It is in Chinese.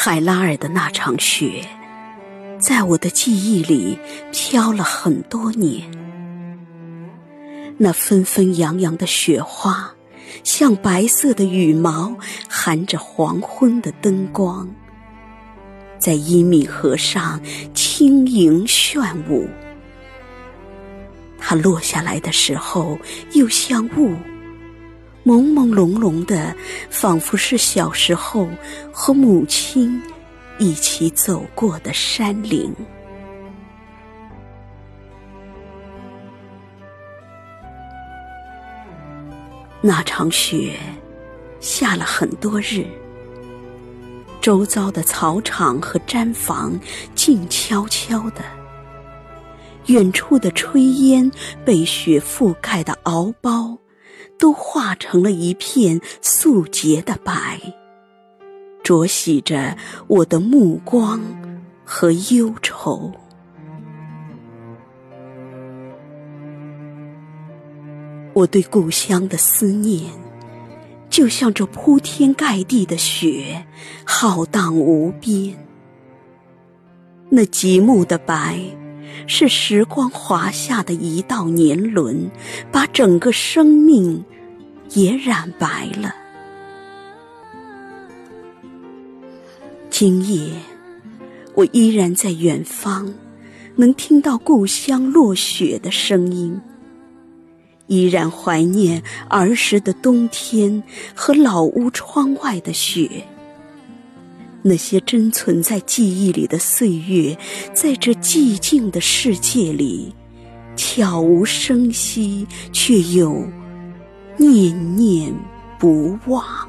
海拉尔的那场雪，在我的记忆里飘了很多年。那纷纷扬扬的雪花，像白色的羽毛，含着黄昏的灯光，在伊米河上轻盈炫舞。它落下来的时候，又像雾。朦朦胧胧的，仿佛是小时候和母亲一起走过的山林。那场雪下了很多日，周遭的草场和毡房静悄悄的，远处的炊烟被雪覆盖的敖包。都化成了一片素洁的白，濯洗着我的目光和忧愁。我对故乡的思念，就像这铺天盖地的雪，浩荡无边。那极目的白。是时光划下的一道年轮，把整个生命也染白了。今夜，我依然在远方，能听到故乡落雪的声音，依然怀念儿时的冬天和老屋窗外的雪。那些珍存在记忆里的岁月，在这寂静的世界里，悄无声息，却又念念不忘。